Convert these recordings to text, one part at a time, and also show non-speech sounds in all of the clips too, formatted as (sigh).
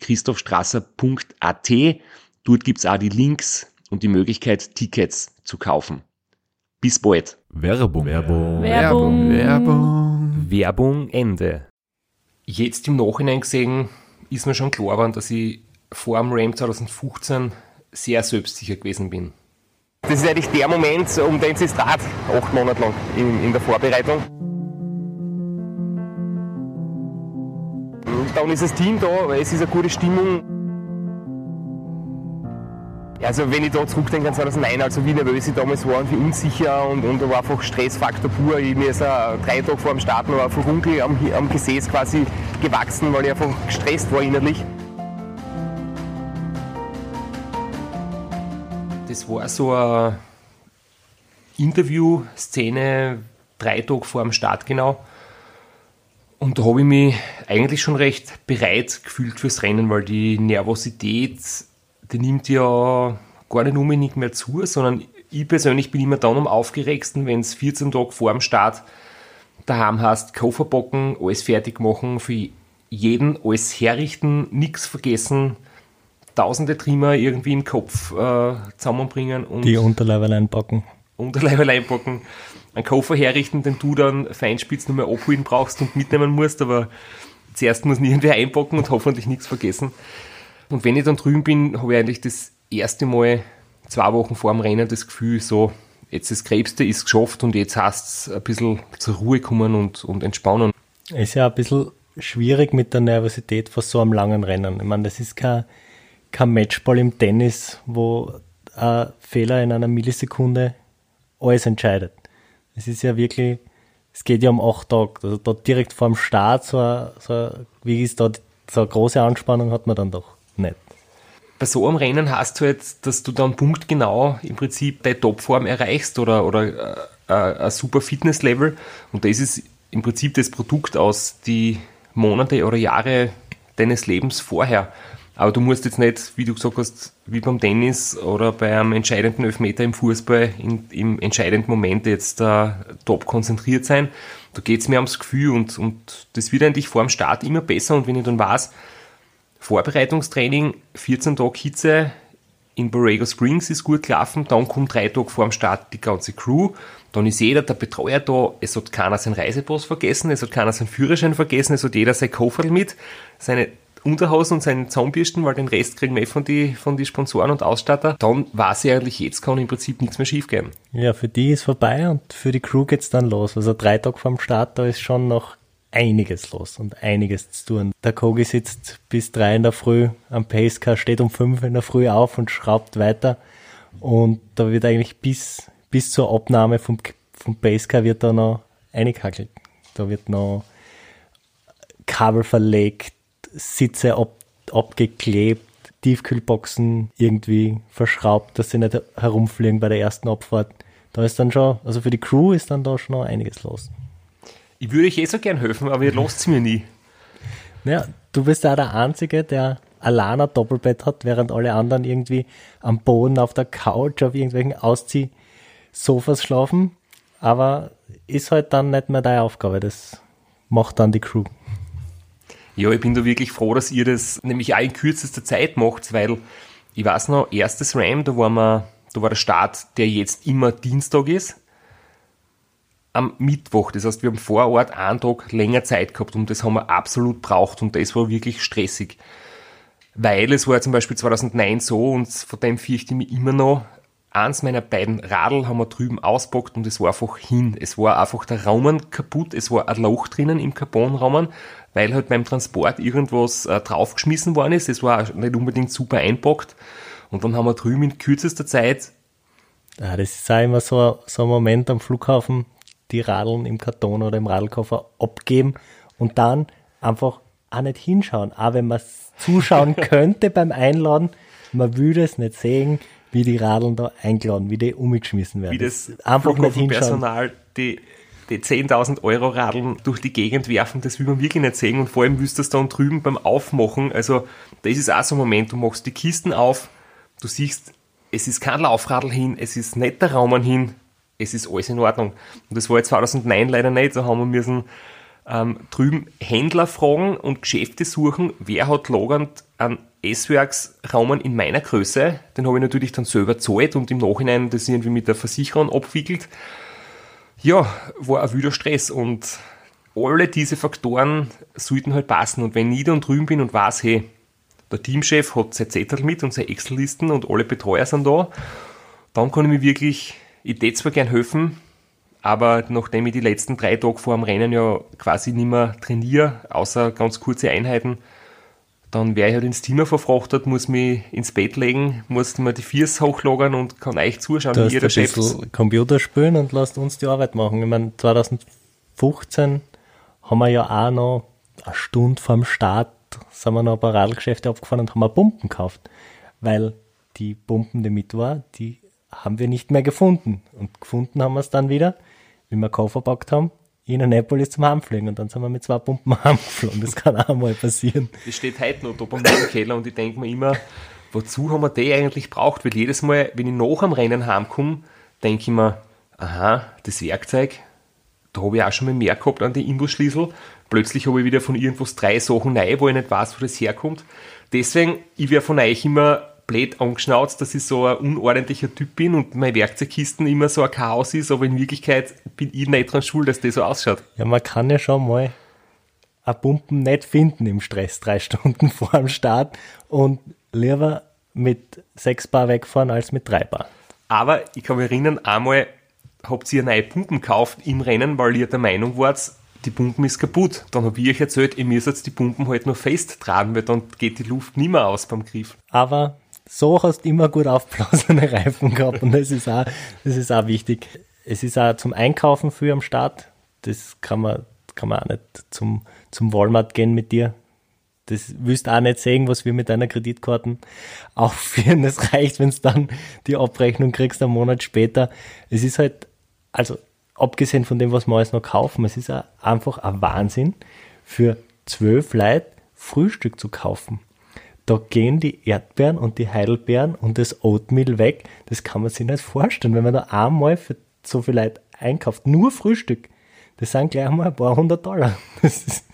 www.christophstrasser.at. Dort gibt's auch die Links und die Möglichkeit, Tickets zu kaufen. Bis bald. Werbung. Werbung. Werbung. Werbung. Werbung Ende. Jetzt im Nachhinein gesehen ist mir schon klar geworden, dass ich vor dem RAM 2015 sehr selbstsicher gewesen bin. Das ist eigentlich der Moment, um den es dreht, acht Monate lang in, in der Vorbereitung. Dann ist das Team da, weil es ist eine gute Stimmung. Also wenn ich da zurückdenke an 2009, also wie nervös ich damals war und wie unsicher und, und da war einfach Stressfaktor pur. Ich mir ist drei Tage vor dem Start noch ein Furunkel am, am Gesäß quasi gewachsen, weil ich einfach gestresst war innerlich. Das war so eine Interviewszene, drei Tage vor dem Start genau. Und da habe ich mich eigentlich schon recht bereit gefühlt fürs Rennen, weil die Nervosität, die nimmt ja gar nicht unbedingt mehr zu, sondern ich persönlich bin immer dann am aufgeregsten, wenn es 14 Tage vor dem Start daheim hast, Koffer packen, alles fertig machen, für jeden alles herrichten, nichts vergessen, tausende Trimmer irgendwie im Kopf äh, zusammenbringen und Die Unterleiberl einpacken. Unterleibe einpacken, einen Koffer herrichten, den du dann feinspitz nur mehr abholen brauchst und mitnehmen musst, aber zuerst muss irgendwer einpacken und hoffentlich nichts vergessen. Und wenn ich dann drüben bin, habe ich eigentlich das erste Mal zwei Wochen vor dem Rennen das Gefühl, so, jetzt das Krebste ist geschafft und jetzt heißt es ein bisschen zur Ruhe kommen und, und entspannen. Ist ja ein bisschen schwierig mit der Nervosität vor so einem langen Rennen. Ich meine, das ist kein, kein Matchball im Tennis, wo ein Fehler in einer Millisekunde alles entscheidet. Es ist ja wirklich, es geht ja um acht Tage. Also da direkt vor dem Start, so, so wie ist da, so eine große Anspannung hat man dann doch nicht. Bei so einem Rennen hast du jetzt, dass du dann punktgenau im Prinzip deine Topform erreichst oder, oder äh, ein super Fitnesslevel und das ist im Prinzip das Produkt aus die Monate oder Jahre deines Lebens vorher. Aber du musst jetzt nicht, wie du gesagt hast, wie beim Tennis oder bei einem entscheidenden Elfmeter im Fußball in, im entscheidenden Moment jetzt äh, top konzentriert sein. Da geht es mir ums Gefühl und, und das wird eigentlich vor dem Start immer besser. Und wenn ich dann weiß, Vorbereitungstraining, 14 Tage Hitze in Borrego Springs ist gut gelaufen, dann kommt drei Tage vor dem Start die ganze Crew, dann ist jeder der Betreuer da, es hat keiner seinen Reisepass vergessen, es hat keiner seinen Führerschein vergessen, es hat jeder sein Koffer mit, seine Unterhosen und seinen Zahnbürsten, weil den Rest kriegen wir eh von die, von die Sponsoren und Ausstatter. Dann weiß ich eigentlich, jetzt kann im Prinzip nichts mehr schief gehen. Ja, für die ist vorbei und für die Crew geht's dann los. Also drei Tage vorm Start, da ist schon noch einiges los und einiges zu tun. Der Kogi sitzt bis drei in der Früh am Pacecar, steht um fünf in der Früh auf und schraubt weiter. Und da wird eigentlich bis, bis zur Abnahme vom, vom Pacecar wird da noch eingehackelt. Da wird noch Kabel verlegt, Sitze ab, abgeklebt, Tiefkühlboxen irgendwie verschraubt, dass sie nicht herumfliegen bei der ersten Abfahrt. Da ist dann schon, also für die Crew ist dann da schon noch einiges los. Ich würde euch eh so gern helfen, aber ihr lasst es mir nie. Ja, du bist ja der Einzige, der ein Doppelbett hat, während alle anderen irgendwie am Boden, auf der Couch, auf irgendwelchen Ausziehsofas schlafen. Aber ist halt dann nicht mehr deine Aufgabe. Das macht dann die Crew. Ja, ich bin da wirklich froh, dass ihr das nämlich auch in kürzester Zeit macht, weil ich weiß noch, erstes RAM, da war, wir, da war der Start, der jetzt immer Dienstag ist, am Mittwoch. Das heißt, wir haben vor Ort einen Tag länger Zeit gehabt und das haben wir absolut braucht und das war wirklich stressig. weil es war zum Beispiel 2009 so und von dem fürchte ich mich immer noch, eins meiner beiden Radl haben wir drüben auspackt und es war einfach hin. Es war einfach der Raum kaputt, es war ein Loch drinnen im Carbonraum, weil halt beim Transport irgendwas äh, draufgeschmissen worden ist. Es war nicht unbedingt super einpackt. Und dann haben wir drüben in kürzester Zeit. Ja, das ist auch immer so, so ein Moment am Flughafen, die Radeln im Karton oder im Radlkoffer abgeben und dann einfach auch nicht hinschauen. Auch wenn man zuschauen (laughs) könnte beim Einladen, man würde es nicht sehen, wie die Radeln da eingeladen, wie die umgeschmissen werden. Wie das, einfach nicht hinschauen. Personal die, die 10.000 Euro Radeln durch die Gegend werfen, das will man wirklich nicht sehen und vor allem willst du das dann drüben beim Aufmachen, also das ist auch so ein Moment, du machst die Kisten auf, du siehst, es ist kein Laufradl hin, es ist nicht der Raum hin, es ist alles in Ordnung. Und das war jetzt 2009 leider nicht, da haben wir müssen ähm, drüben Händler fragen und Geschäfte suchen, wer hat lagernd einen S-Werks-Raumen in meiner Größe. Den habe ich natürlich dann selber zahlt und im Nachhinein das irgendwie mit der Versicherung abwickelt. Ja, war ein wilder Stress und alle diese Faktoren sollten halt passen. Und wenn ich dann drüben bin und weiß, hey, der Teamchef hat sein Zettel mit und seine Excel-Listen und alle Betreuer sind da, dann kann ich mir wirklich, ich tät zwar gern helfen, aber nachdem ich die letzten drei Tage vor dem Rennen ja quasi nicht mehr trainiere, außer ganz kurze Einheiten, dann wäre ich halt ins Team verfrachtet, muss mich ins Bett legen, muss mir die Viers hochlagern und kann euch zuschauen, du wie ihr der Chef Computer spielen und lasst uns die Arbeit machen. Ich meine, 2015 haben wir ja auch noch eine Stunde vorm Start sind wir noch ein paar Radlgeschäfte abgefahren und haben Pumpen gekauft, weil die Pumpen, die mit war, die haben wir nicht mehr gefunden. Und gefunden haben wir es dann wieder, wie wir Koffer packt haben, in Annapolis zum Heimfliegen und dann sind wir mit zwei Pumpen (laughs) heimgeflogen. Das kann auch mal passieren. Das steht heute noch da bei mir Keller und ich denke mir immer, wozu haben wir die eigentlich braucht? Weil jedes Mal, wenn ich nach am Rennen heimkomme, denke ich mir, aha, das Werkzeug, da habe ich auch schon mal mehr gehabt an die Imbusschlüssel. Plötzlich habe ich wieder von irgendwas drei Sachen neu, wo ich nicht weiß, wo das herkommt. Deswegen, ich wäre von euch immer blöd angeschnauzt, dass ich so ein unordentlicher Typ bin und meine Werkzeugkisten immer so ein Chaos ist, aber in Wirklichkeit bin ich nicht dran schuld, dass das so ausschaut. Ja, man kann ja schon mal ein Pumpen nicht finden im Stress, drei (laughs) Stunden vor dem Start und lieber mit sechs Bar wegfahren als mit drei Bar. Aber ich kann mich erinnern, einmal habt ihr neue Pumpen gekauft im Rennen, weil ihr der Meinung wart, die Pumpen ist kaputt. Dann habe ich euch erzählt, ihr müsst jetzt die Pumpen halt nur festtragen, weil dann geht die Luft nicht mehr aus beim Griff. Aber so hast du immer gut aufblasene (laughs) Reifen gehabt und das ist auch, das ist auch wichtig. Es ist auch zum Einkaufen für am Start. Das kann man, kann man auch nicht zum, zum Walmart gehen mit dir. Das willst auch nicht sehen, was wir mit deiner Kreditkarten aufführen. Das reicht, wenn du dann die Abrechnung kriegst einen Monat später. Es ist halt, also abgesehen von dem, was wir alles noch kaufen, es ist einfach ein Wahnsinn, für zwölf Leute Frühstück zu kaufen da gehen die Erdbeeren und die Heidelbeeren und das Oatmeal weg. Das kann man sich nicht vorstellen, wenn man da einmal für so viel Leute einkauft. Nur Frühstück. Das sind gleich mal ein paar hundert Dollar. (laughs) Das ist,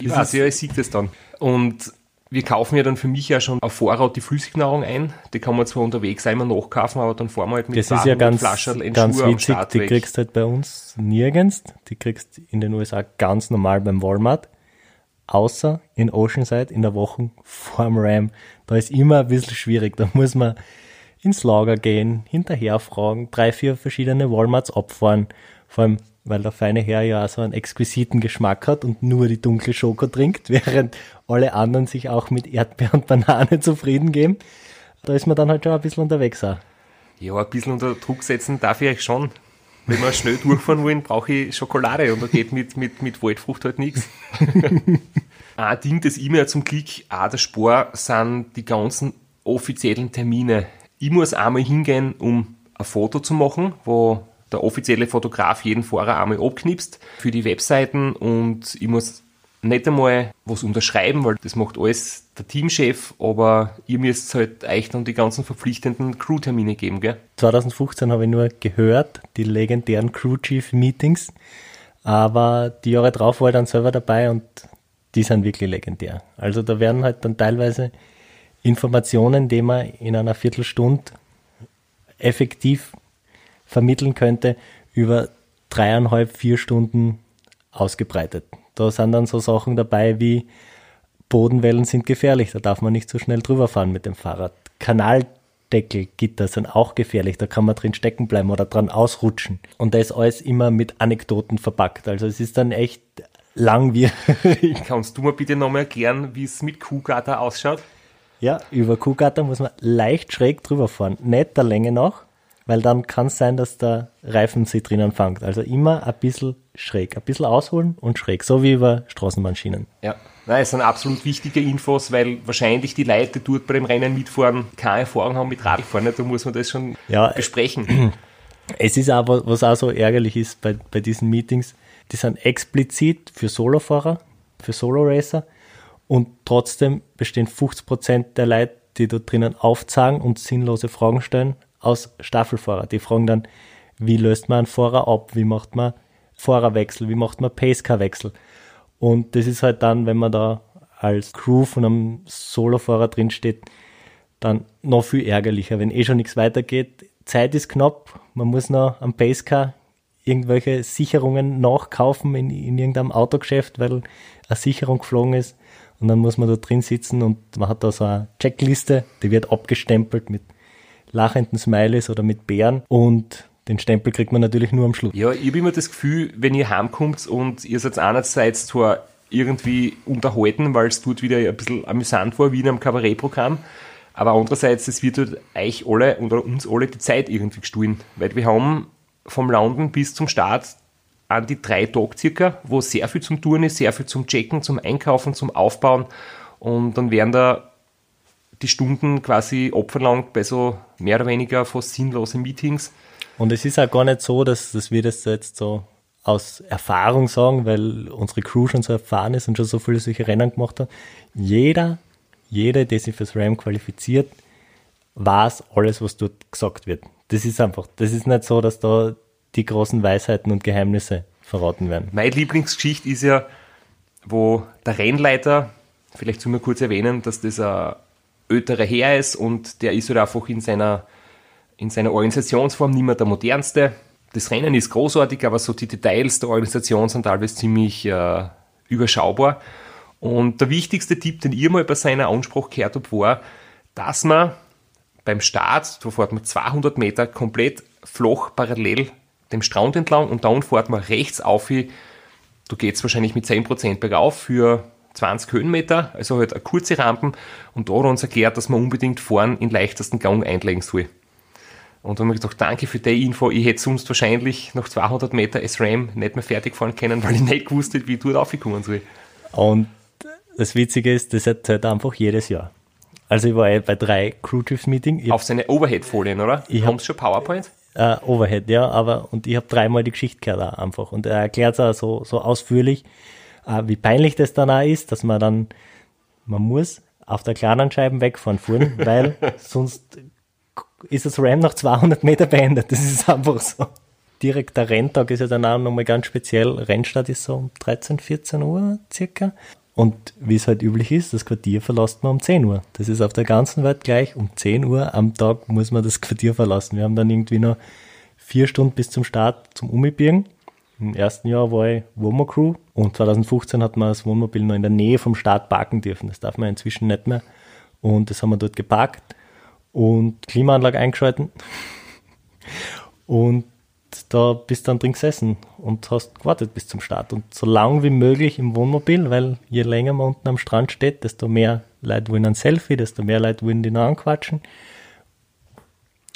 ich weiß, ja, ich sehe das dann. Und wir kaufen ja dann für mich ja schon auf Vorrat die Flüssignahrung ein. Die kann man zwar unterwegs einmal nachkaufen, aber dann fahren wir halt mit Das ist ja ganz, ganz witzig. Die weg. kriegst du halt bei uns nirgends. Die kriegst in den USA ganz normal beim Walmart außer in Oceanside in der Woche vorm Ram. Da ist immer ein bisschen schwierig. Da muss man ins Lager gehen, hinterher fragen, drei, vier verschiedene Walmarts abfahren. Vor allem, weil der feine Herr ja auch so einen exquisiten Geschmack hat und nur die dunkle Schoko trinkt, (laughs) während alle anderen sich auch mit Erdbeer und Banane zufrieden geben. Da ist man dann halt schon ein bisschen unterwegs auch. Ja, ein bisschen unter Druck setzen darf ich euch schon. Wenn wir schnell durchfahren wollen, brauche ich Schokolade und da geht mit, mit, mit Waldfrucht halt nichts. (laughs) Ein Ding, das ich mir zum Glück auch der Spor sind die ganzen offiziellen Termine. Ich muss einmal hingehen, um ein Foto zu machen, wo der offizielle Fotograf jeden Fahrer einmal abknipst für die Webseiten und ich muss nicht einmal was unterschreiben, weil das macht alles der Teamchef, aber ihr müsst halt euch dann die ganzen verpflichtenden Crew-Termine geben, gell? 2015 habe ich nur gehört, die legendären Crew-Chief-Meetings, aber die Jahre drauf war ich dann selber dabei und die sind wirklich legendär. Also da werden halt dann teilweise Informationen, die man in einer Viertelstunde effektiv vermitteln könnte, über dreieinhalb, vier Stunden ausgebreitet. Da sind dann so Sachen dabei wie Bodenwellen sind gefährlich, da darf man nicht so schnell drüber fahren mit dem Fahrrad. Kanaldeckelgitter sind auch gefährlich, da kann man drin stecken bleiben oder dran ausrutschen. Und da ist alles immer mit Anekdoten verpackt. Also es ist dann echt langwierig. (laughs) Kannst du mir bitte nochmal erklären, wie es mit Kuhgatter ausschaut? Ja, über Kuhgatter muss man leicht schräg drüber fahren. Nicht der Länge nach, weil dann kann es sein, dass der Reifen sich drinnen fängt. Also immer ein bisschen schräg, ein bisschen ausholen und schräg, so wie über Straßenbahnschienen. Ja, Nein, es sind absolut wichtige Infos, weil wahrscheinlich die Leute, die dort bei dem Rennen mitfahren, keine Erfahrung haben mit Radfahren. Da muss man das schon Ja, besprechen. (clears throat) Es ist aber, was auch so ärgerlich ist bei, bei diesen Meetings, die sind explizit für Solofahrer, für Solo-Racer und trotzdem bestehen 50% der Leute, die dort drinnen aufzeigen und sinnlose Fragen stellen, aus Staffelfahrer. Die fragen dann, wie löst man einen Fahrer ab, wie macht man Fahrerwechsel, wie macht man Pacecar-Wechsel. Und das ist halt dann, wenn man da als Crew von einem Solofahrer drin steht, dann noch viel ärgerlicher, wenn eh schon nichts weitergeht. Zeit ist knapp, man muss noch am Pacecar irgendwelche Sicherungen nachkaufen in, in irgendeinem Autogeschäft, weil eine Sicherung geflogen ist. Und dann muss man da drin sitzen und man hat da so eine Checkliste, die wird abgestempelt mit lachenden Smileys oder mit Bären. Und den Stempel kriegt man natürlich nur am Schluss. Ja, ich habe immer das Gefühl, wenn ihr heimkommt und ihr seid einerseits zwar irgendwie unterhalten, weil es dort wieder ein bisschen amüsant war, wie in einem Kabarettprogramm, aber andererseits, es wird dort euch alle oder uns alle die Zeit irgendwie gestohlen, weil wir haben vom Landen bis zum Start an die drei Tage circa, wo sehr viel zum Touren ist, sehr viel zum Checken, zum Einkaufen, zum Aufbauen. Und dann werden da die Stunden quasi opferlangt bei so mehr oder weniger fast sinnlosen Meetings. Und es ist auch gar nicht so, dass, dass wir das jetzt so aus Erfahrung sagen, weil unsere Crew schon so erfahren ist und schon so viele solche Rennen gemacht hat. Jeder, jeder, der sich fürs RAM qualifiziert, weiß alles, was dort gesagt wird. Das ist einfach, das ist nicht so, dass da die großen Weisheiten und Geheimnisse verraten werden. Meine Lieblingsgeschichte ist ja, wo der Rennleiter, vielleicht soll man kurz erwähnen, dass das ein älterer Herr ist und der ist halt einfach in seiner, in seiner Organisationsform nicht mehr der modernste. Das Rennen ist großartig, aber so die Details der Organisation sind teilweise ziemlich äh, überschaubar. Und der wichtigste Tipp, den ich mal bei seiner Ansprache gehört habe, war, dass man beim Start, da fährt man 200 Meter komplett flach parallel dem Strand entlang und dann fährt man rechts auf, du geht's wahrscheinlich mit 10% bergauf für 20 Höhenmeter, also halt eine kurze Rampen und da hat er uns erklärt, dass man unbedingt vorn in leichtesten Gang einlegen soll. Und dann haben wir gedacht, danke für die Info, ich hätte sonst wahrscheinlich nach 200 Meter SRAM nicht mehr fertig fahren können, (laughs) weil ich nicht gewusst hätte, wie ich dort aufgekommen soll. Und das Witzige ist, das erzählt er einfach jedes Jahr. Also ich war ja bei drei Crew Chiefs Meeting. Ich Auf seine Overhead-Folien, oder? Ich Haben Sie schon PowerPoint? äh, Overhead, ja, aber und ich habe dreimal die Geschichte gehört auch einfach und er erklärt es auch so, so ausführlich, wie peinlich das dann auch ist, dass man dann, man muss auf der kleinen Scheiben wegfahren fuhren, (laughs) weil sonst ist das Ram nach 200 Meter beendet, das ist einfach so. Direkt der Renntag ist ja dann auch nochmal ganz speziell, Rennstart ist so um 13, 14 Uhr circa und wie es halt üblich ist, das Quartier verlässt man um 10 Uhr. Das ist auf der ganzen Welt gleich. Um 10 Uhr am Tag muss man das Quartier verlassen. Wir haben dann irgendwie noch vier Stunden bis zum Start zum Umibirgen. Im ersten Jahr war ich Wohnmobil Crew und 2015 hat man das Wohnmobil noch in der Nähe vom Start parken dürfen. Das darf man inzwischen nicht mehr. Und das haben wir dort geparkt und Klimaanlage eingeschalten. (laughs) Und da bist du dann drin gesessen und hast gewartet bis zum Start. Und so lang wie möglich im Wohnmobil, weil je länger man unten am Strand steht, desto mehr Leute wollen ein Selfie, desto mehr Leute wollen dich noch anquatschen.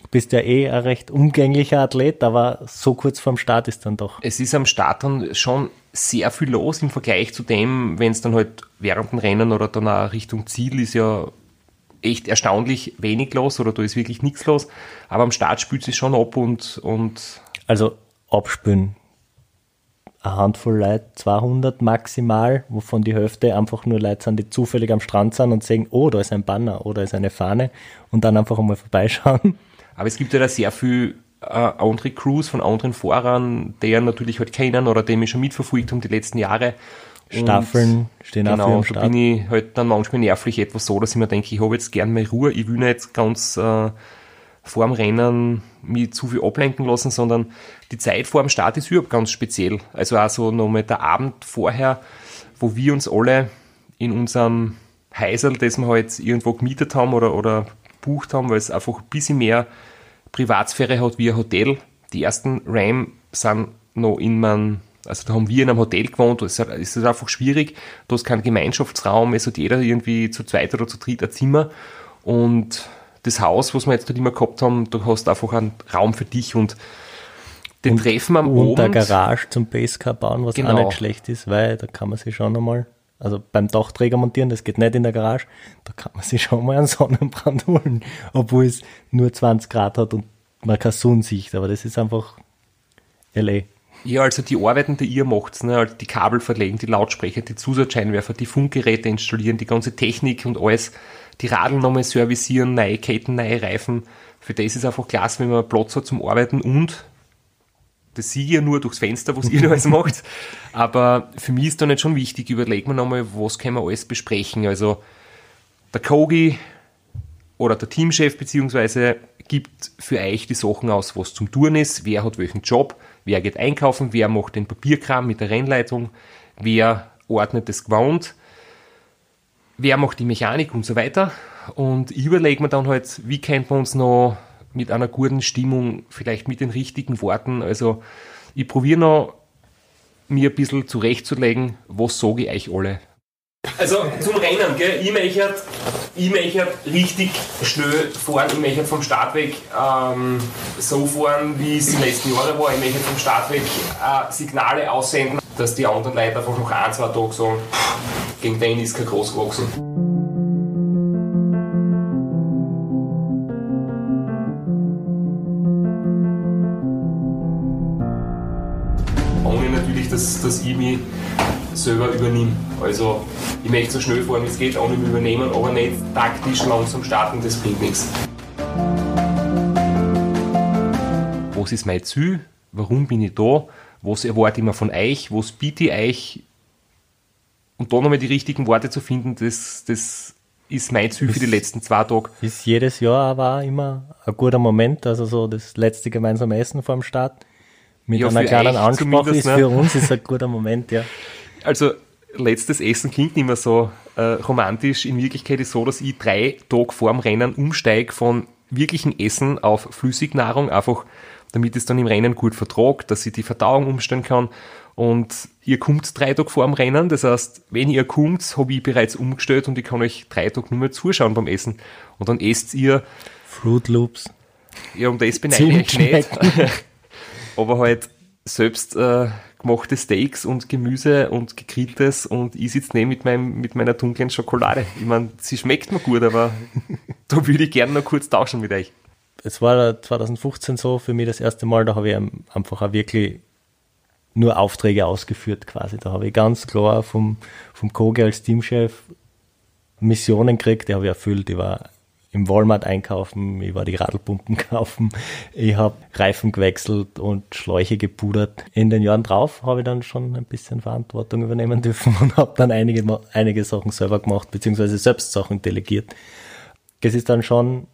Du bist ja eh ein recht umgänglicher Athlet, aber so kurz vorm Start ist dann doch. Es ist am Start dann schon sehr viel los im Vergleich zu dem, wenn es dann halt während dem Rennen oder dann auch Richtung Ziel ist ja echt erstaunlich wenig los oder da ist wirklich nichts los. Aber am Start spült sich schon ab und, und Also abspülen. Eine Handvoll Leute, 200 maximal, wovon die Hälfte einfach nur Leute sind, die zufällig am Strand sind und sehen, oh, da ist ein Banner oder ist eine Fahne und dann einfach einmal vorbeischauen. Aber es gibt ja da sehr viel äh, andere Crews von anderen Fahrern, deren natürlich halt kennen oder die mich schon mitverfolgt haben die letzten Jahre. Und Staffeln stehen auch für Genau, da bin ich halt dann manchmal nervlich etwas so, dass ich mir denke, ich habe jetzt gern meine Ruhe, ich will nicht ganz äh, vor dem Rennen mich zu viel ablenken lassen, sondern die Zeit vor dem Start ist überhaupt ganz speziell. Also auch so nochmal der Abend vorher, wo wir uns alle in unserem Häusl, das wir halt irgendwo gemietet haben oder, oder bucht haben, weil es einfach ein bisschen mehr Privatsphäre hat wie ein Hotel. Die ersten RAM sind noch in man, also da haben wir in einem Hotel gewohnt, es ist einfach schwierig, da ist kein Gemeinschaftsraum, es hat jeder irgendwie zu zweit oder zu dritt ein Zimmer und das Haus, was wir jetzt halt immer gehabt haben, du hast einfach einen Raum für dich und den Und- Treffen am Und der Abend. Garage zum Basecar bauen, was Genau. auch nicht schlecht ist, weil da kann man sich schon einmal, also beim Dachträger montieren, das geht nicht in der Garage, da kann man sich schon mal einen Sonnenbrand holen, obwohl es nur 20 Grad hat und man keine Sonnensicht, aber das ist einfach LA. Ja, also die Arbeiten, die ihr macht, ne, also die Kabel verlegen, die Lautsprecher, die Zusatzscheinwerfer, die Funkgeräte installieren, die ganze Technik und alles, die Radl nochmal servicieren, neue Ketten, neue Reifen. Für das ist einfach klasse, wenn man Platz hat zum Arbeiten und das sehe ich ja nur durchs Fenster, was ihr da alles macht. Aber für mich ist da nicht schon wichtig, überlegen wir nochmal, was können wir alles besprechen. Also der Kogi oder der Teamchef beziehungsweise gibt für euch die Sachen aus, was zum Tun ist, wer hat welchen Job, wer geht einkaufen, wer macht den Papierkram mit der Rennleitung, wer ordnet das Gewand, wer macht die Mechanik und so weiter. Und ich überlege mir dann halt, wie könnte man uns noch mit einer guten Stimmung, vielleicht mit den richtigen Worten, also ich probiere noch, mir ein bisschen zurechtzulegen, was sage ich euch alle. Also zum Rennen, gell? ich möchte ich möchte richtig schnell fahren, ich möchte vom Start weg ähm, so fahren, wie es die letzten Jahre war. Ich möchte vom Start weg äh, Signale aussenden, dass die anderen Leute einfach noch ein, zwei Tage sagen, gegen den ist kein groß gewachsen. Dass, dass ich mich selber übernehme. Also ich möchte so schnell fahren, wie es geht, ohne mich übernehmen, aber nicht taktisch langsam starten, das bringt nichts. Was ist mein Ziel? Warum bin ich da? Was erwarte ich mir von euch? Was biete ich euch? Und da nochmal die richtigen Worte zu finden, das, das ist mein Ziel für die letzten zwei Tage. Ist jedes Jahr aber immer ein guter Moment, also so das letzte gemeinsame Essen vor dem Start mit Ja, einer kleinen Ansprache ist ne? für uns ist ein guter Moment, ja. (laughs) Also, letztes Essen klingt nicht mehr so äh, romantisch. In Wirklichkeit ist so, dass ich drei Tage vorm Rennen umsteige von wirklichen Essen auf Flüssignahrung, einfach damit es dann im Rennen gut vertragt, dass ich die Verdauung umstellen kann. Und ihr kommt drei Tage vor dem Rennen, das heißt, wenn ihr kommt, habe ich bereits umgestellt und ich kann euch drei Tage nur mehr zuschauen beim Essen. Und dann esst ihr, Fruit Loops. ja, um das beneide ich nicht, (laughs) aber halt selbst äh, gemachte Steaks und Gemüse und gegrilltes und ich sitze neben mit, meinem, mit meiner dunklen Schokolade. Ich meine, sie schmeckt mir gut, aber (laughs) da würde ich gerne noch kurz tauschen mit euch. Es war 2015 so für mich das erste Mal, da habe ich einfach auch wirklich nur Aufträge ausgeführt quasi. Da habe ich ganz klar vom, vom Koge als Teamchef Missionen gekriegt, die habe ich erfüllt. Ich war im Walmart einkaufen, ich war die Radlpumpen (laughs) kaufen, ich habe Reifen gewechselt und Schläuche gepudert. In den Jahren drauf habe ich dann schon ein bisschen Verantwortung übernehmen dürfen (laughs) und habe dann einige, einige Sachen selber gemacht, beziehungsweise selbst Sachen delegiert. Es ist dann schon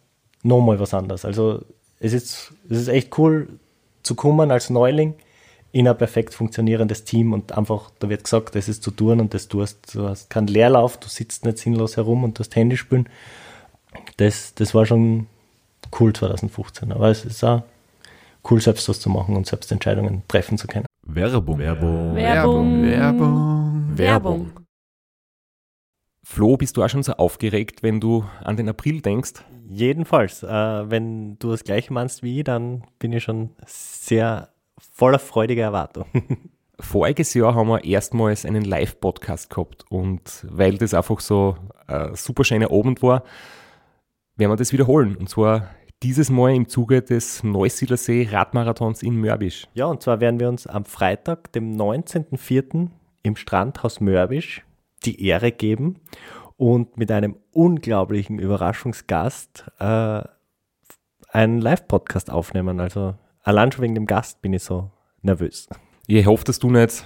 nochmal was anderes. Also es ist, es ist echt cool zu kommen als Neuling in ein perfekt funktionierendes Team und einfach, da wird gesagt, das ist zu tun und das tust. Du hast keinen Leerlauf, du sitzt nicht sinnlos herum und tust Handy spielen. Das, das war schon cool 2015. Aber es ist auch cool, selbst was zu machen und selbst Entscheidungen treffen zu können. Werbung. Werbung. Werbung. Werbung. Werbung. Flo, bist du auch schon so aufgeregt, wenn du an den April denkst? Jedenfalls, äh, wenn du das gleiche meinst wie ich, dann bin ich schon sehr voller freudiger Erwartung. (laughs) Voriges Jahr haben wir erstmals einen Live-Podcast gehabt und weil das einfach so ein super schöner Abend war, werden wir das wiederholen. Und zwar dieses Mal im Zuge des Neusiedlersee Radmarathons in Mörbisch. Ja, und zwar werden wir uns am Freitag, dem 19.04. im Strandhaus Mörbisch die Ehre geben und mit einem unglaublichen Überraschungsgast äh, einen Live-Podcast aufnehmen. Also allein schon wegen dem Gast bin ich so nervös. Ich hoffe, dass du nicht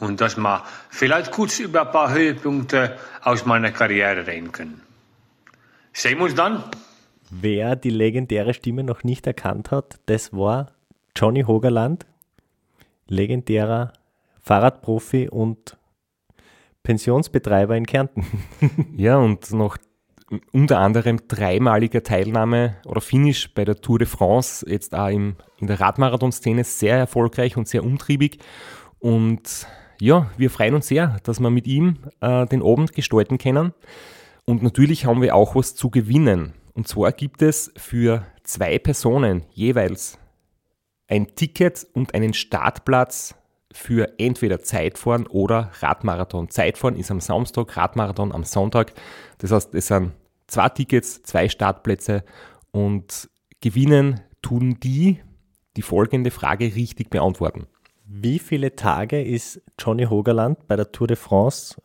und dass wir vielleicht kurz über ein paar Höhepunkte aus meiner Karriere reden können. Sehen wir uns dann. Wer die legendäre Stimme noch nicht erkannt hat, das war Johnny Hogerland, legendärer Fahrradprofi und Pensionsbetreiber in Kärnten. (laughs) Ja, und noch unter anderem dreimaliger Teilnahme oder Finish bei der Tour de France, jetzt auch im, in der Radmarathon-Szene sehr erfolgreich und sehr umtriebig. Und ja, wir freuen uns sehr, dass wir mit ihm äh, den Abend gestalten können. Und natürlich haben wir auch was zu gewinnen. Und zwar gibt es für zwei Personen jeweils ein Ticket und einen Startplatz für entweder Zeitfahren oder Radmarathon. Zeitfahren ist am Samstag, Radmarathon am Sonntag. Das heißt, es sind zwei Tickets, zwei Startplätze und gewinnen tun die, die folgende Frage richtig beantworten. Wie viele Tage ist Johnny Hogerland bei der Tour de France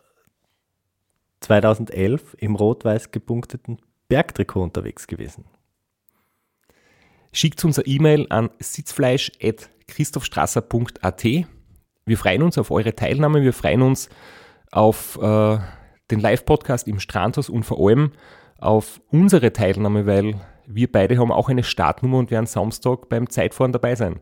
2011 im rot-weiß gepunkteten Bergtrikot unterwegs gewesen? Schickt uns eine E-Mail an sitzfleisch.christophstrasser.at. Wir freuen uns auf eure Teilnahme, wir freuen uns auf äh, den Live-Podcast im Strandhaus und vor allem auf unsere Teilnahme, weil wir beide haben auch eine Startnummer und werden Samstag beim Zeitfahren dabei sein.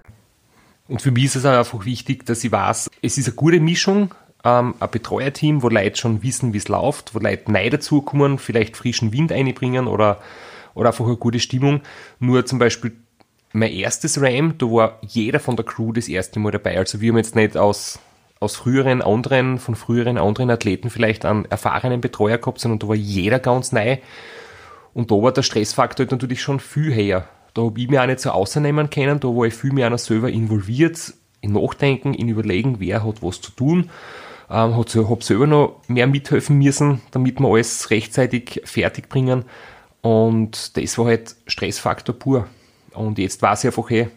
Und für mich ist es auch einfach wichtig, dass ich weiß, es ist eine gute Mischung, ähm, ein Betreuerteam, wo Leute schon wissen, wie es läuft, wo Leute neu dazukommen, vielleicht frischen Wind einbringen oder, oder einfach eine gute Stimmung. Nur zum Beispiel mein erstes Ram, da war jeder von der Crew das erste Mal dabei. Also wir haben jetzt nicht aus, aus früheren anderen, von früheren anderen Athleten vielleicht einen erfahrenen Betreuer gehabt, sondern da war jeder ganz neu. Und da war der Stressfaktor natürlich schon viel höher. Da habe ich mich auch nicht so außernehmen können, da war ich viel mehr noch selber involviert, in Nachdenken, in Überlegen, wer hat was zu tun. Ähm, habe selber noch mehr mithelfen müssen, damit wir alles rechtzeitig fertig bringen. Und das war halt Stressfaktor pur. Und jetzt weiß ich einfach, hey,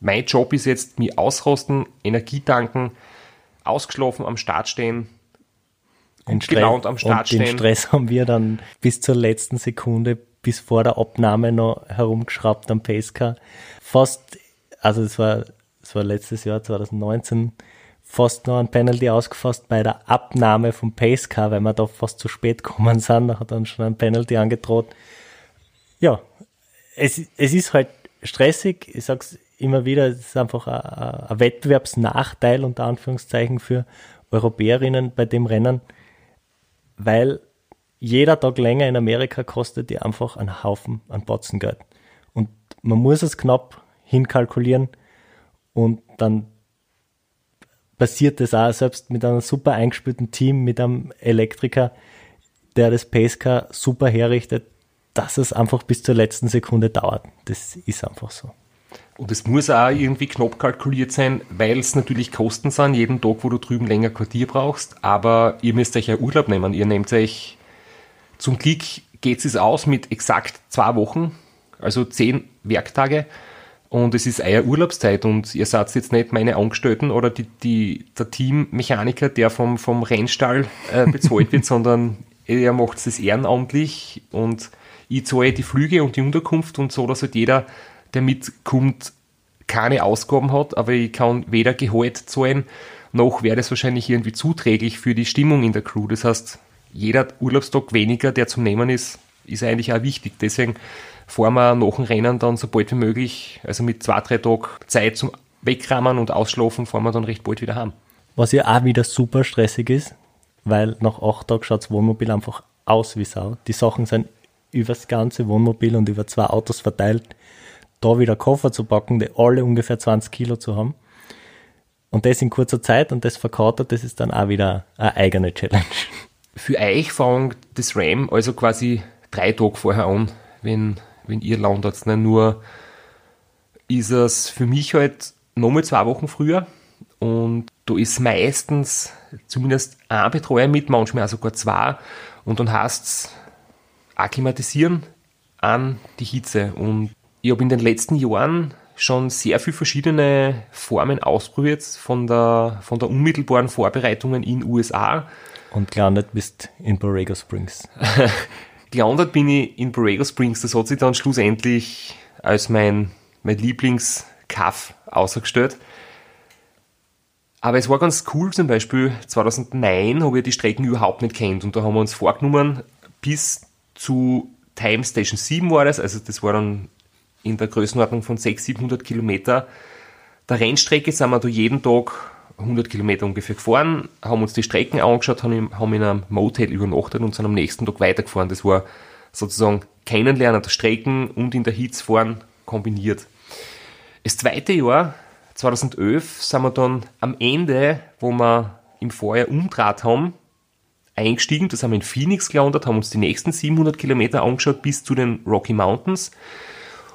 mein Job ist jetzt, mich ausrosten, Energie tanken, ausgeschlafen am Start stehen, Den gelaunt am Start und den stehen. Stress haben wir dann bis zur letzten Sekunde, bis vor der Abnahme noch herumgeschraubt am Pacecar. Fast, also es war, es war letztes Jahr, 2019, fast noch ein Penalty ausgefasst bei der Abnahme vom Pacecar, weil wir da fast zu spät (laughs) gekommen sind. Da hat dann schon ein Penalty angedroht. Ja, es, es ist halt stressig. Ich sag's immer wieder, es ist einfach ein, ein Wettbewerbsnachteil unter Anführungszeichen für Europäerinnen bei dem Rennen, weil jeder Tag länger in Amerika kostet dir einfach einen Haufen an Batzengeld. Und man muss es knapp hinkalkulieren und dann passiert das auch selbst mit einem super eingespielten Team, mit einem Elektriker, der das Pacecar super herrichtet, dass es einfach bis zur letzten Sekunde dauert. Das ist einfach so. Und es muss auch irgendwie knapp kalkuliert sein, weil es natürlich Kosten sind, jeden Tag, wo du drüben länger Quartier brauchst. Aber ihr müsst euch ja Urlaub nehmen. Ihr nehmt euch, zum Glück geht es aus mit exakt zwei Wochen, also zehn Werktage. Und es ist euer Urlaubszeit und ihr seid jetzt nicht meine Angestellten oder die, die, der Teammechaniker, der vom, vom Rennstall äh, bezahlt wird, (laughs) sondern ihr macht es ehrenamtlich und ich zahle die Flüge und die Unterkunft und so, dass halt jeder, der mitkommt, keine Ausgaben hat, aber ich kann weder Gehalt zahlen, noch wäre das wahrscheinlich irgendwie zuträglich für die Stimmung in der Crew. Das heißt, jeder Urlaubstag weniger, der zum Nehmen ist, ist eigentlich auch wichtig. Deswegen fahren wir nach dem Rennen dann so bald wie möglich, also mit zwei, drei Tagen Zeit zum Wegrammen und Ausschlafen, fahren wir dann recht bald wieder heim. Was ja auch wieder super stressig ist, weil nach acht Tagen schaut das Wohnmobil einfach aus wie Sau. Die Sachen sind übers ganze Wohnmobil und über zwei Autos verteilt, da wieder Koffer zu packen, die alle ungefähr 20 Kilo zu haben. Und das in kurzer Zeit und das verkatert, das ist dann auch wieder eine eigene Challenge. Für euch fängt das RAM also quasi drei Tage vorher an. wenn, wenn ihr landet. Ne? Nur ist es für mich halt nochmal zwei Wochen früher und da ist meistens zumindest ein Betreuer mit, manchmal auch sogar zwei und dann heißt es akklimatisieren an die Hitze und ich habe in den letzten Jahren schon sehr viele verschiedene Formen ausprobiert von der, von der unmittelbaren Vorbereitungen in USA. Und gelandet bist in Borrego Springs. (laughs) gelandet bin ich in Borrego Springs. Das hat sich dann schlussendlich als mein, mein Lieblingskaff ausgestellt. Aber es war ganz cool, zum Beispiel 2009 habe ich die Strecken überhaupt nicht kennt und da haben wir uns vorgenommen, bis zu Time Station 7 war das, also das war dann in der Größenordnung von 600, 700 Kilometer. Der Rennstrecke sind wir da jeden Tag 100 Kilometer ungefähr gefahren, haben uns die Strecken angeschaut, haben in einem Motel übernachtet und sind am nächsten Tag weitergefahren. Das war sozusagen Kennenlernen der Strecken und in der Hitze fahren kombiniert. Das zweite Jahr, 2011, sind wir dann am Ende, wo wir im Vorjahr umdraht haben, eingestiegen. Das haben wir in Phoenix gelandet, haben uns die nächsten 700 Kilometer angeschaut bis zu den Rocky Mountains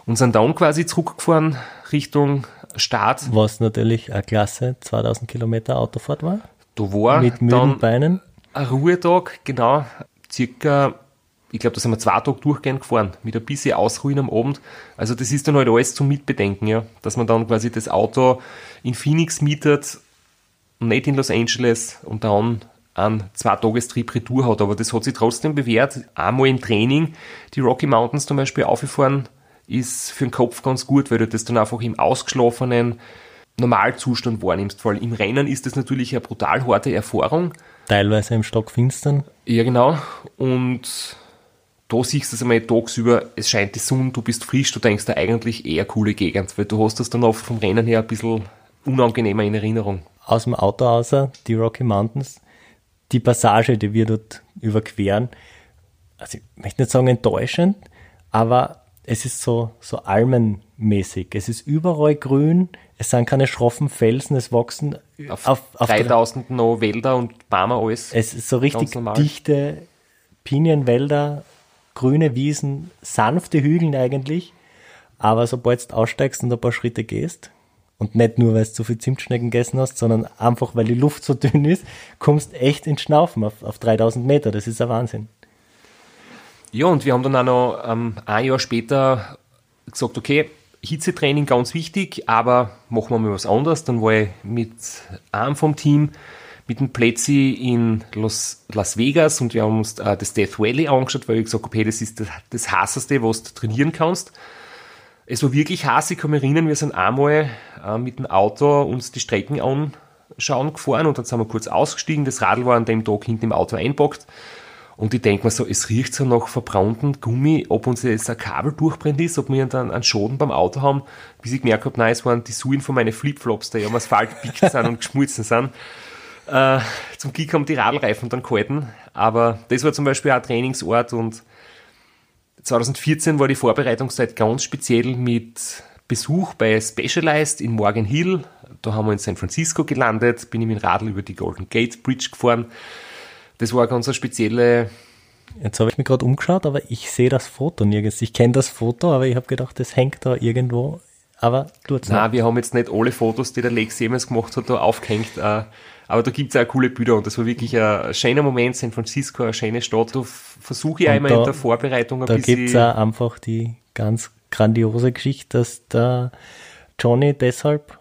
und sind dann quasi zurückgefahren Richtung Start. Was natürlich eine klasse 2000 Kilometer Autofahrt war. Da war Mit müden Beinen. ein Ruhetag, genau, circa, ich glaube, da sind wir zwei Tage durchgehend gefahren, mit ein bisschen Ausruhen am Abend. Also das ist dann halt alles zum Mitbedenken, ja, dass man dann quasi das Auto in Phoenix mietet, nicht in Los Angeles und dann einen Zwei-Tagestrip Retour hat. Aber das hat sich trotzdem bewährt. Einmal im Training die Rocky Mountains zum Beispiel aufgefahren, ist für den Kopf ganz gut, weil du das dann einfach im ausgeschlafenen Normalzustand wahrnimmst. Vor allem im Rennen ist das natürlich eine brutal harte Erfahrung. Teilweise im Stockfinstern. Ja, genau. Und da siehst du es einmal tagsüber, es scheint die Sonne, du bist frisch, du denkst da eigentlich eher coole Gegend, weil du hast das dann oft vom Rennen her ein bisschen unangenehmer in Erinnerung. Aus dem Auto außer die Rocky Mountains, die Passage, die wir dort überqueren, also ich möchte nicht sagen enttäuschend, aber es ist so, so almenmäßig. Es ist überall grün, es sind keine schroffen Felsen, es wachsen Auf, auf, auf 3000 noch Wälder und Bäume alles. Es ist so richtig dichte Pinienwälder, grüne Wiesen, sanfte Hügel eigentlich. Aber sobald du aussteigst und ein paar Schritte gehst, und nicht nur, weil du zu viel Zimtschnecken gegessen hast, sondern einfach, weil die Luft so dünn ist, kommst echt ins Schnaufen auf, auf 3000 Meter. Das ist ein Wahnsinn. Ja, und wir haben dann auch noch ähm, ein Jahr später gesagt, okay, Hitzetraining ganz wichtig, aber machen wir mal was anderes. Dann war ich mit einem vom Team mit dem Plätzi in Los, Las Vegas und wir haben uns äh, das Death Valley angeschaut, weil ich gesagt habe, okay, das ist das, das heißeste, was du trainieren kannst. Es war wirklich heiß, ich kann mich erinnern, wir sind einmal äh, mit dem Auto uns die Strecken anschauen gefahren und dann sind wir kurz ausgestiegen. Das Radl war an dem Tag hinten im Auto einpackt. Und ich denke mir so, es riecht so nach verbrannten Gummi, ob uns jetzt ein Kabel durchbrennt ist, ob wir dann einen Schaden beim Auto haben, bis ich gemerkt habe, nein, es waren die Suhen von meinen Flipflops, die am Asphalt gepickt sind und (laughs) geschmolzen sind. Äh, zum Glück haben die Radlreifen dann gehalten, aber das war zum Beispiel auch ein Trainingsort und 2014 war die Vorbereitungszeit ganz speziell mit Besuch bei Specialized in Morgan Hill. Da haben wir in San Francisco gelandet, bin ich mit dem Radl über die Golden Gate Bridge gefahren. Das war ganz eine spezielle Jetzt habe ich mich gerade umgeschaut, aber ich sehe das Foto nirgends. Ich kenne das Foto, aber ich habe gedacht, das hängt da irgendwo. Aber tut's Nein, wir haben jetzt nicht alle Fotos, die der Lex jemals gemacht hat, da aufgehängt. äh, Aber da gibt es auch coole Bilder und das war wirklich ein schöner Moment. San Francisco, eine schöne Stadt. Da versuche ich Und einmal da- in der Vorbereitung ein Da bisschen. gibt's auch einfach die ganz grandiose Geschichte, dass der Johnny deshalb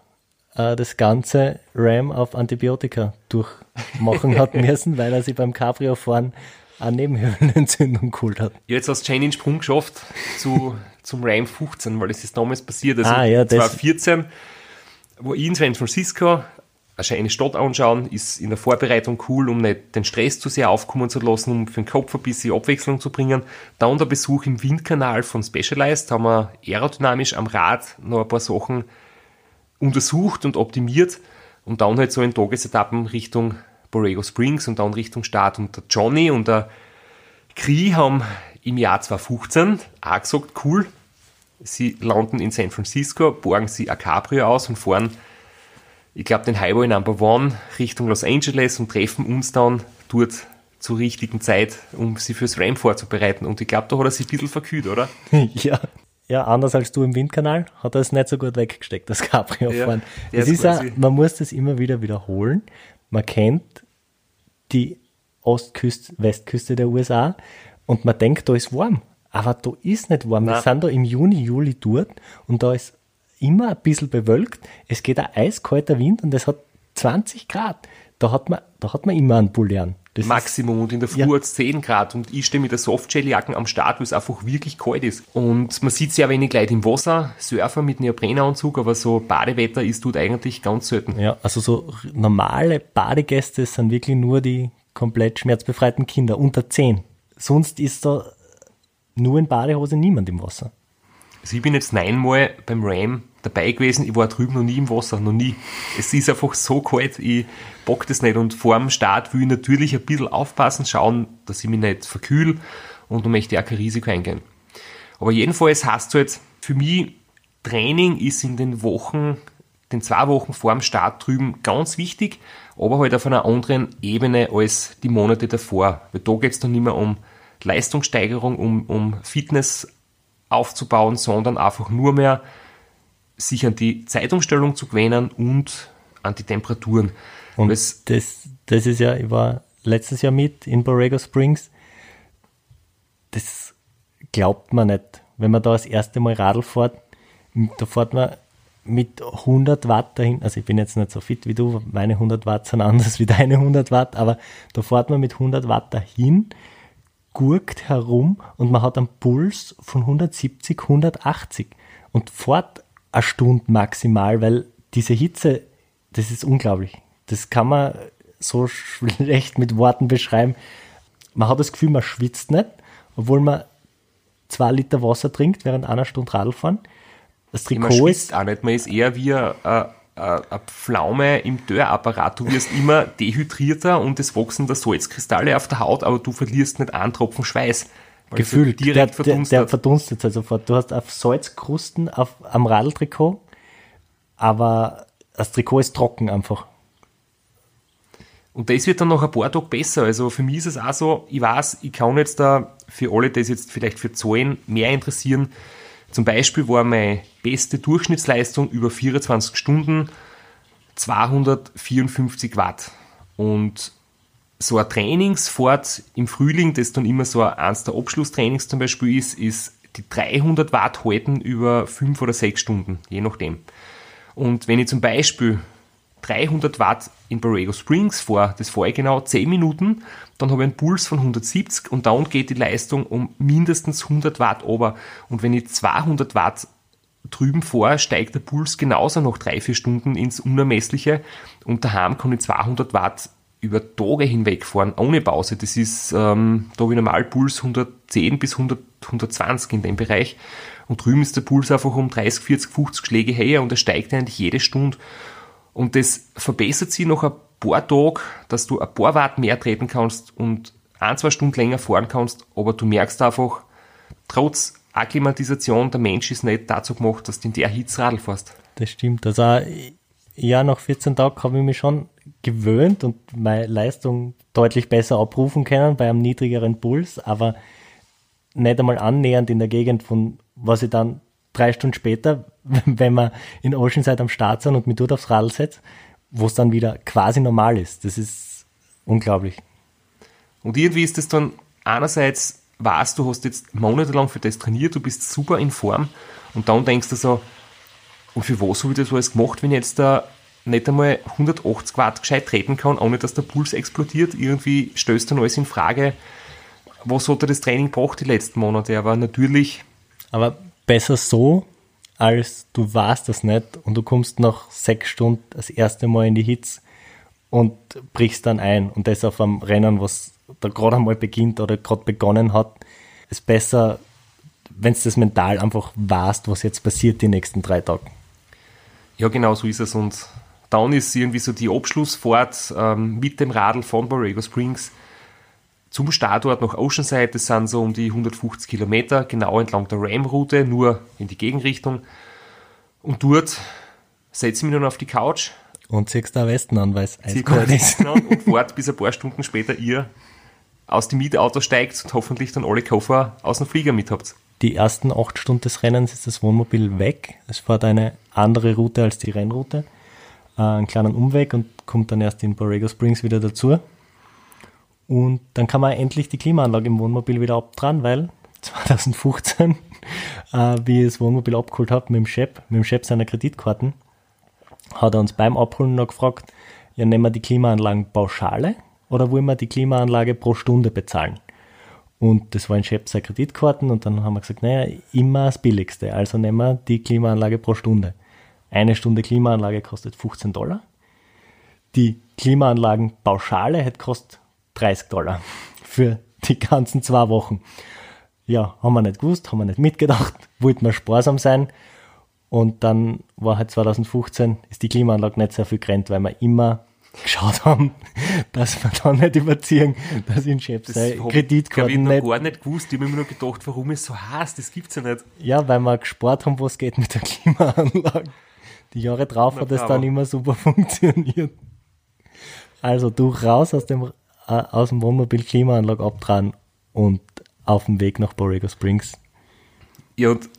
äh, das ganze Ram auf Antibiotika durchmachen hat (laughs) müssen, weil er sich beim Cabrio-Fahren eine Nebenhöhlenentzündung geholt hat. Ja, jetzt hast du einen Sprung geschafft zu, zum Ram 15, weil das ist damals passiert. Also Ah, ja, das- 2014 war ich in San Francisco, eine schöne Stadt anschauen, ist in der Vorbereitung cool, um nicht den Stress zu sehr aufkommen zu lassen, um für den Kopf ein bisschen Abwechslung zu bringen. Dann der Besuch im Windkanal von Specialized, haben wir aerodynamisch am Rad noch ein paar Sachen untersucht und optimiert und dann halt so in Tagesetappen Richtung Borrego Springs und dann Richtung Start. Und der Johnny und der Cree haben im Jahr 2015 auch gesagt, cool, sie landen in San Francisco, borgen sie ein Cabrio aus und fahren, ich glaube, den Highway Number One Richtung Los Angeles und treffen uns dann dort zur richtigen Zeit, um sie fürs Ram vorzubereiten. Und ich glaube, da hat er sich ein bisschen verkühlt, oder? (laughs) ja. Ja, anders als du im Windkanal hat er es nicht so gut weggesteckt, das Cabrio Ja, Es ist quasi- man muss das immer wieder wiederholen. Man kennt die Ostküste, Westküste der USA und man denkt, da ist warm. Aber da ist nicht warm. Wir Nein. sind da im Juni, Juli dort und da ist immer ein bisschen bewölkt. Es geht ein eiskalter Wind und es hat 20 Grad. Da hat man, da hat man immer einen Bullian. Das Maximum und in der Früh Ja. hat es 10 Grad und ich stehe mit der Softshell-Jacken am Start, weil es einfach wirklich kalt ist. Und man sieht sehr wenig Leute im Wasser, Surfer mit Neoprenanzug, aber so Badewetter ist dort eigentlich ganz selten. Ja, also so normale Badegäste sind wirklich nur die komplett schmerzbefreiten Kinder unter 10. Sonst ist da nur in Badehose niemand im Wasser. Also ich bin jetzt neunmal beim Ram dabei gewesen, ich war drüben noch nie im Wasser, noch nie. Es ist einfach so kalt, ich bock das nicht und vor dem Start will ich natürlich ein bisschen aufpassen, schauen, dass ich mich nicht verkühl und da möchte ich auch kein Risiko eingehen. Aber jedenfalls heißt es halt, für mich, Training ist in den Wochen, den zwei Wochen vor dem Start drüben ganz wichtig, aber halt auf einer anderen Ebene als die Monate davor. Weil da geht es dann nicht mehr um Leistungssteigerung, um, um Fitness aufzubauen, sondern einfach nur mehr sich an die Zeitumstellung zu gewöhnen und an die Temperaturen. Und das, das ist ja, ich war letztes Jahr mit in Borrego Springs. Das glaubt man nicht. Wenn man da das erste Mal Radl fährt, da fährt man mit 100 Watt dahin. Also ich bin jetzt nicht so fit wie du, meine 100 Watt sind anders (laughs) wie deine 100 Watt, aber da fährt man mit 100 Watt dahin, gurkt herum und man hat einen Puls von 170, 180 und fährt eine Stunde maximal, weil diese Hitze, das ist unglaublich. Das kann man so schlecht mit Worten beschreiben. Man hat das Gefühl, man schwitzt nicht, obwohl man zwei Liter Wasser trinkt während einer Stunde Radl fahren. Das man Trikot schwitzt ist, auch nicht, man ist eher wie eine, eine, eine Pflaume im Dörrapparat. Du wirst immer dehydrierter und es wachsen da Salzkristalle auf der Haut, aber du verlierst nicht einen Tropfen Schweiß. gefühlt. direkt der, der, verdunstet. der verdunstet halt sofort. Du hast auf Salzkrusten auf, am Radltrikot, aber das Trikot ist trocken einfach. Und das wird dann noch ein paar Tage besser. Also für mich ist es auch so, ich weiß, ich kann jetzt da für alle, die es jetzt vielleicht für Zahlen mehr interessieren, zum Beispiel war meine beste Durchschnittsleistung über 24 Stunden 254 Watt. Und so ein Trainingsfahrt im Frühling, das dann immer so eins der Abschlusstrainings zum Beispiel ist, ist die 300 Watt halten über 5 oder 6 Stunden, je nachdem. Und wenn ich zum Beispiel 300 Watt in Borrego Springs fahre, das fahre ich genau 10 Minuten, dann habe ich einen Puls von 170 und dann geht die Leistung um mindestens 100 Watt runter. Und wenn ich 200 Watt drüben fahre, steigt der Puls genauso nach 3-4 Stunden ins Unermessliche und daheim kann ich 200 Watt über Tage hinweg fahren, ohne Pause. Das ist, ähm, da habe ich normal Puls 110 bis 100, 120 in dem Bereich. Und drüben ist der Puls einfach um 30, 40, 50 Schläge her und er steigt eigentlich jede Stunde. Und das verbessert sich nach ein paar Tagen, dass du ein paar Watt mehr treten kannst und ein, zwei Stunden länger fahren kannst, aber du merkst einfach, trotz Akklimatisation, der Mensch ist nicht dazu gemacht, dass du in der Hitze Radl fährst. Das stimmt. Also ja, nach 14 Tagen habe ich mich schon gewöhnt und meine Leistung deutlich besser abrufen können bei einem niedrigeren Puls, aber nicht einmal annähernd in der Gegend von, was ich dann drei Stunden später, (laughs) wenn wir in Oceanside am Start sind und mich dort aufs Radl setze, wo es dann wieder quasi normal ist. Das ist unglaublich. Und irgendwie ist es dann einerseits, weißt du, hast jetzt monatelang für das trainiert, du bist super in Form und dann denkst du so, und für was habe ich das alles gemacht, wenn ich jetzt da nicht einmal 180 Watt gescheit treten kann, ohne dass der Puls explodiert. Irgendwie stößt dann alles in Frage, was hat er das Training gebracht die letzten Monate. Aber natürlich, Aber besser so, als du weißt das nicht und du kommst nach sechs Stunden das erste Mal in die Hitze und brichst dann ein und das auf einem Rennen, was da gerade einmal beginnt oder gerade begonnen hat, ist besser, wenn du das mental einfach weißt, was jetzt passiert die nächsten drei Tage. ja genau so ist es. Und dann ist irgendwie so die Abschlussfahrt ähm, mit dem Radl von Borrego Springs zum Startort nach Oceanside. Das sind so um die 150 Kilometer, genau entlang der Ram-Route, nur in die Gegenrichtung. Und dort setze ich mich dann auf die Couch, Und ziehst da Westen an, weil es eiskalt ist. An und warte, bis ein paar Stunden später ihr aus dem Mietauto steigt und hoffentlich dann alle Koffer aus dem Flieger mit habt. Die ersten acht Stunden des Rennens ist das Wohnmobil weg. Es fährt eine andere Route als die Rennroute. Äh, einen kleinen Umweg und kommt dann erst in Borrego Springs wieder dazu. Und dann kann man endlich die Klimaanlage im Wohnmobil wieder abdran, weil (laughs) 2015, äh, wie ich das Wohnmobil abgeholt habe mit dem Chef, mit dem Chef seiner Kreditkarten, hat er uns beim Abholen noch gefragt, ja, nehmen wir die Klimaanlagen pauschale oder wollen wir die Klimaanlage pro Stunde bezahlen? Und das war ein Chef seiner Kreditkarten und dann haben wir gesagt, naja, immer das Billigste, also nehmen wir die Klimaanlage pro Stunde. Eine Stunde Klimaanlage kostet 15 Dollar. Die Klimaanlagenpauschale hätte kostet 30 Dollar für die ganzen zwei Wochen. Ja, haben wir nicht gewusst, haben wir nicht mitgedacht, wollten wir sparsam sein. Und dann war halt 2015, ist die Klimaanlage nicht sehr viel gerannt, weil wir immer geschaut haben, (laughs) dass wir da nicht überziehen, dass in Chef hab- Kreditkarten ich, nicht gar nicht gewusst. Ich habe mir nur gedacht, warum es so heiß, das gibt's ja nicht. Ja, weil wir gespart haben, was geht mit der Klimaanlage. Die Jahre drauf Na, hat bravo. dann immer super (laughs) funktioniert. Also du raus aus dem, aus dem Wohnmobil Klimaanlage abtragen und auf dem Weg nach Borrego Springs. Ja, und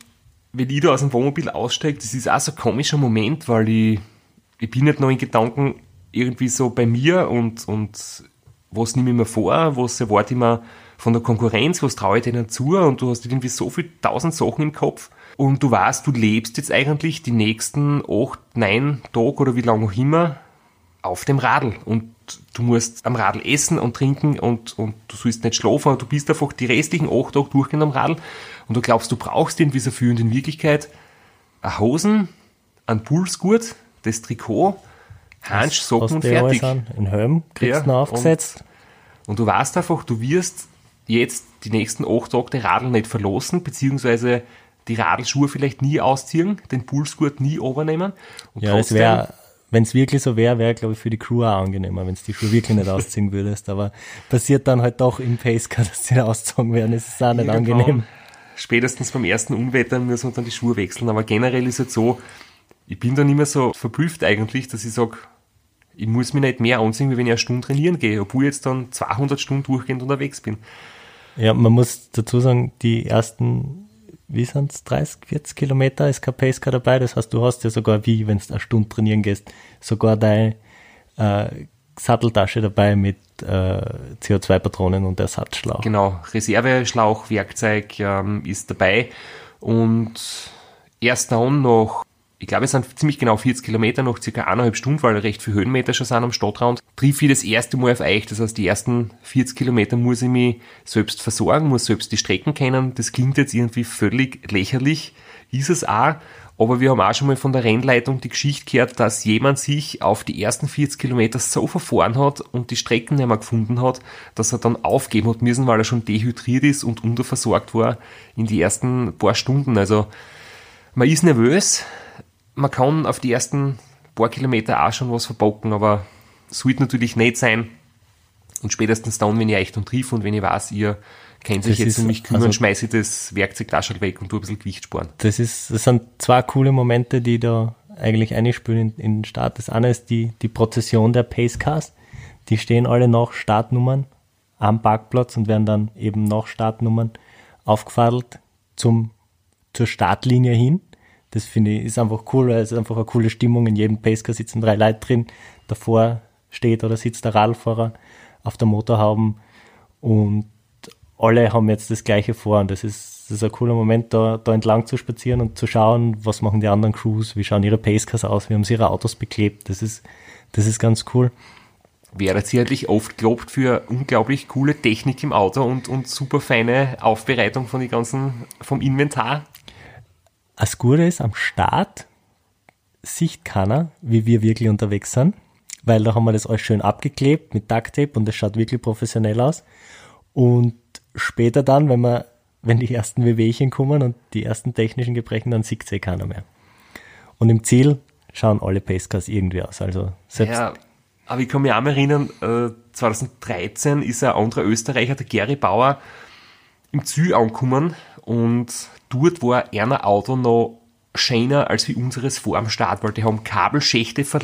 wenn ich da aus dem Wohnmobil aussteige, das ist auch so ein komischer Moment, weil ich, ich bin nicht noch in Gedanken irgendwie so bei mir und, und was nehme ich mir vor, was erwarte ich mir von der Konkurrenz, was traue ich denen zu und du hast irgendwie so viel tausend Sachen im Kopf und du weißt, du lebst jetzt eigentlich die nächsten acht, neun Tage oder wie lange auch immer auf dem Radl und du musst am Radl essen und trinken und, und du sollst nicht schlafen und du bist einfach die restlichen acht Tage durchgehend am Radl und du glaubst, du brauchst irgendwie so viel und in Wirklichkeit eine Hosen, ein Pulsgurt, das Trikot, Hansch, Socken und du fertig. an. Ein Helm kriegst du Ja, noch aufgesetzt. Und du weißt einfach, du wirst jetzt die nächsten acht Tage die Radl nicht verlosen, beziehungsweise die Radlschuhe vielleicht nie ausziehen, den Pulsgurt nie übernehmen. Und Ja, das wäre, wenn es wirklich so wäre, wäre, glaube ich, für die Crew auch angenehmer, wenn du die Schuhe wirklich nicht ausziehen würdest. Aber passiert dann halt doch im Pacecar, (laughs) dass sie ausgezogen werden. Das ist auch nicht Irgendwann, angenehm. Spätestens beim ersten Unwetter müssen wir dann die Schuhe wechseln. Aber generell ist es so, ich bin dann immer so verblüfft eigentlich, dass ich sage, ich muss mich nicht mehr anziehen, wie wenn ich eine Stunde trainieren gehe, obwohl ich jetzt dann 200 Stunden durchgehend unterwegs bin. Ja, man muss dazu sagen, die ersten, wie sind's 30, 40 Kilometer ist kein Pacecar dabei. Das heißt, du hast ja sogar, wie wenn du eine Stunde trainieren gehst, sogar deine äh, Satteltasche dabei mit äh, CO2-Patronen und Ersatzschlauch. Genau, Reserveschlauch, Werkzeug ähm, ist dabei und erst dann noch, ich glaube es sind ziemlich genau 40 Kilometer, noch circa eineinhalb Stunden, weil recht viele Höhenmeter schon sind am Stadtrand, triff ich das erste Mal auf euch. Das heißt, die ersten 40 Kilometer muss ich mich selbst versorgen, muss selbst die Strecken kennen. Das klingt jetzt irgendwie völlig lächerlich, ist es auch. Aber wir haben auch schon mal von der Rennleitung die Geschichte gehört, dass jemand sich auf die ersten 40 Kilometer so verfahren hat und die Strecken nicht mehr gefunden hat, dass er dann aufgeben hat müssen, weil er schon dehydriert ist und unterversorgt war in die ersten paar Stunden. Also man ist nervös, man kann auf die ersten paar Kilometer auch schon was verbocken, aber sollte natürlich nicht sein. Und spätestens dann, wenn ich euch dann triff und wenn ich weiß, ihr könnt sich jetzt um mich kümmern, also- schmeiße ich das Werkzeug da schon weg und tu ein bisschen Gewicht sparen. Das ist, das sind zwei coole Momente, die da eigentlich einspielen in, in den Start. Das eine ist die, die Prozession der Pacecars. Die stehen alle nach Startnummern am Parkplatz und werden dann eben nach Startnummern aufgefadelt zum, zur Startlinie hin. Das finde ich ist einfach cool, weil es ist einfach eine coole Stimmung. In jedem Pacecar sitzen drei Leute drin. Davor steht oder sitzt der Radfahrer auf der Motorhaube und alle haben jetzt das Gleiche vor und das ist, das ist ein cooler Moment, da, da entlang zu spazieren und zu schauen, was machen die anderen Crews, wie schauen ihre Pacecars aus, wie haben sie ihre Autos beklebt. Das ist, das ist ganz cool. Werdet sicherlich oft gelobt für unglaublich coole Technik im Auto und, und super feine Aufbereitung von die ganzen, vom Inventar. Gute ist, am Start sieht keiner, wie wir wirklich unterwegs sind, weil da haben wir das alles schön abgeklebt mit Ducktape und das schaut wirklich professionell aus. Und später dann, wenn wir, wenn die ersten Wehwehchen kommen und die ersten technischen Gebrechen, dann sieht eh keiner mehr. Und im Ziel schauen alle Pacecars irgendwie aus. Also selbst Ja, aber ich kann mich auch mal erinnern, äh, 2013 ist ein anderer Österreicher, der Gary Bauer, im Ziel angekommen und dort war einer Auto noch schöner als wie unseres vor am Start, weil die haben Kabelschächte ver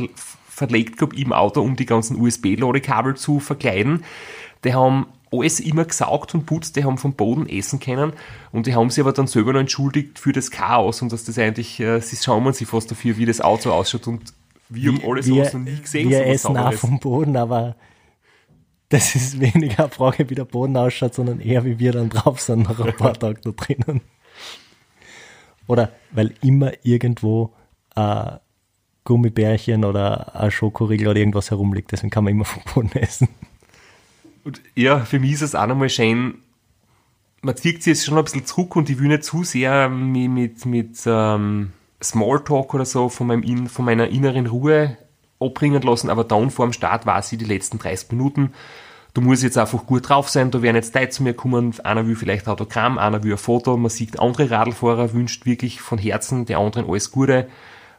verlegt gehabt im Auto, um die ganzen USB-Ladekabel zu verkleiden. Die haben alles immer gesaugt und putzt, die haben vom Boden essen können und die haben sich aber dann selber noch entschuldigt für das Chaos und dass das eigentlich, äh, sie schauen sich fast dafür, wie das Auto ausschaut und wir haben alles wir, sowas noch nie gesehen. Wir essen auch vom Boden, aber das ist weniger eine Frage, wie der Boden ausschaut, sondern eher, wie wir dann drauf sind nach ein paar Tagen da drinnen. Oder weil immer irgendwo ein Gummibärchen oder ein Schokoriegel oder irgendwas herumliegt, deswegen kann man immer vom Boden essen. Und ja, für mich ist es auch nochmal schön, man zieht sich jetzt schon ein bisschen zurück und ich will nicht zu sehr mich mit, mit ähm, Smalltalk oder so von, meinem In, von meiner inneren Ruhe abbringen lassen, aber dann vor dem Start war sie die letzten 30 Minuten. Du musst jetzt einfach gut drauf sein, da werden jetzt Leute zu mir kommen, einer will vielleicht Autogramm, einer will ein Foto, man sieht andere Radlfahrer, wünscht wirklich von Herzen der anderen alles Gute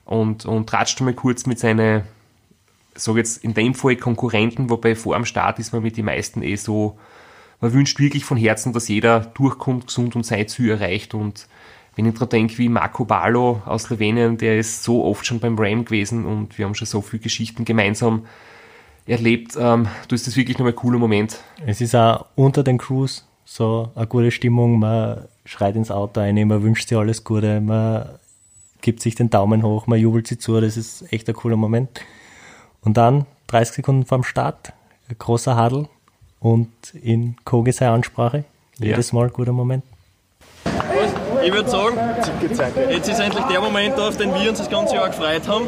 und, und tratscht mal kurz mit seinen sage jetzt in dem Fall Konkurrenten, wobei vor dem Start ist man mit den meisten eh so, man wünscht wirklich von Herzen, dass jeder durchkommt, gesund und sein Ziel erreicht und wenn ich daran denke, wie Marco Ballo aus Slowenien, der ist so oft schon beim Ram gewesen und wir haben schon so viele Geschichten gemeinsam erlebt, ähm, da ist das wirklich nochmal ein cooler Moment. Es ist auch unter den Crews so eine gute Stimmung, man schreit ins Auto ein, man wünscht sich alles Gute, man gibt sich den Daumen hoch, man jubelt sich zu, das ist echt ein cooler Moment. Und dann 30 Sekunden vorm Start, großer Hadel und in Kogi seine Ansprache. Jedes Mal ein guter Moment. Ich würde sagen, jetzt ist endlich der Moment auf den wir uns das ganze Jahr gefreut haben.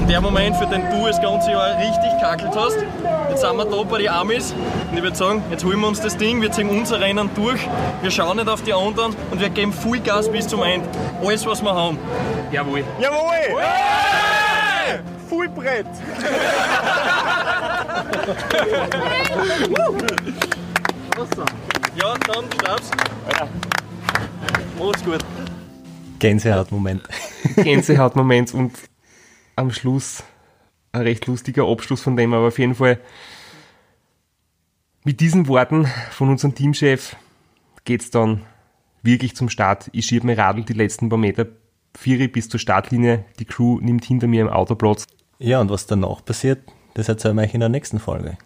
Und der Moment, für den du das ganze Jahr richtig kackelt hast. Jetzt sind wir da bei den Amis und ich würde sagen, jetzt holen wir uns das Ding, wir ziehen unser Rennen durch, wir schauen nicht auf die anderen und wir geben Vollgas bis zum Ende. Alles, was wir haben. Jawohl. Jawohl! Full Brett! Ja, dann start's. Mach's gut. Gänsehautmoment. (laughs) Gänsehautmoment und am Schluss ein recht lustiger Abschluss von dem, aber auf jeden Fall mit diesen Worten von unserem Teamchef geht's dann wirklich zum Start. Ich schiebe mir Radl die letzten paar Meter, vier bis zur Startlinie, die Crew nimmt hinter mir im Auto Platz. Ja, und was danach passiert, das erzählen wir euch in der nächsten Folge.